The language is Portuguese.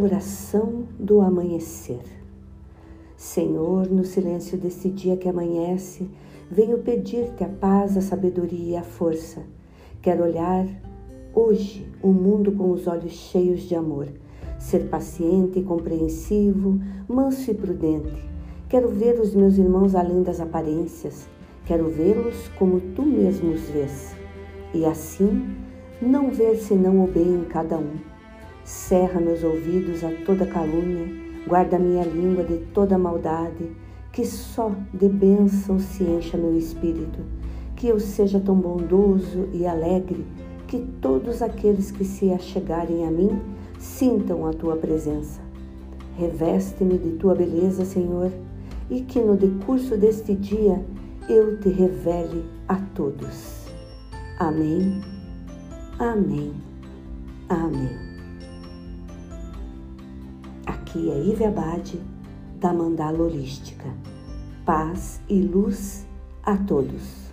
Oração do amanhecer. Senhor, no silêncio deste dia que amanhece, venho pedir-te a paz, a sabedoria e a força. Quero olhar hoje o mundo com os olhos cheios de amor, ser paciente e compreensivo, manso e prudente. Quero ver os meus irmãos além das aparências, quero vê-los como tu mesmo os vês. E assim, não ver senão o bem em cada um Cerra meus ouvidos a toda calúnia, guarda minha língua de toda maldade, que só de bênção se encha meu espírito, que eu seja tão bondoso e alegre que todos aqueles que se achegarem a mim sintam a tua presença. Reveste-me de tua beleza, Senhor, e que no decurso deste dia eu te revele a todos. Amém. Amém. Amém. Aqui é Ive Abade, da Mandala Holística. Paz e luz a todos.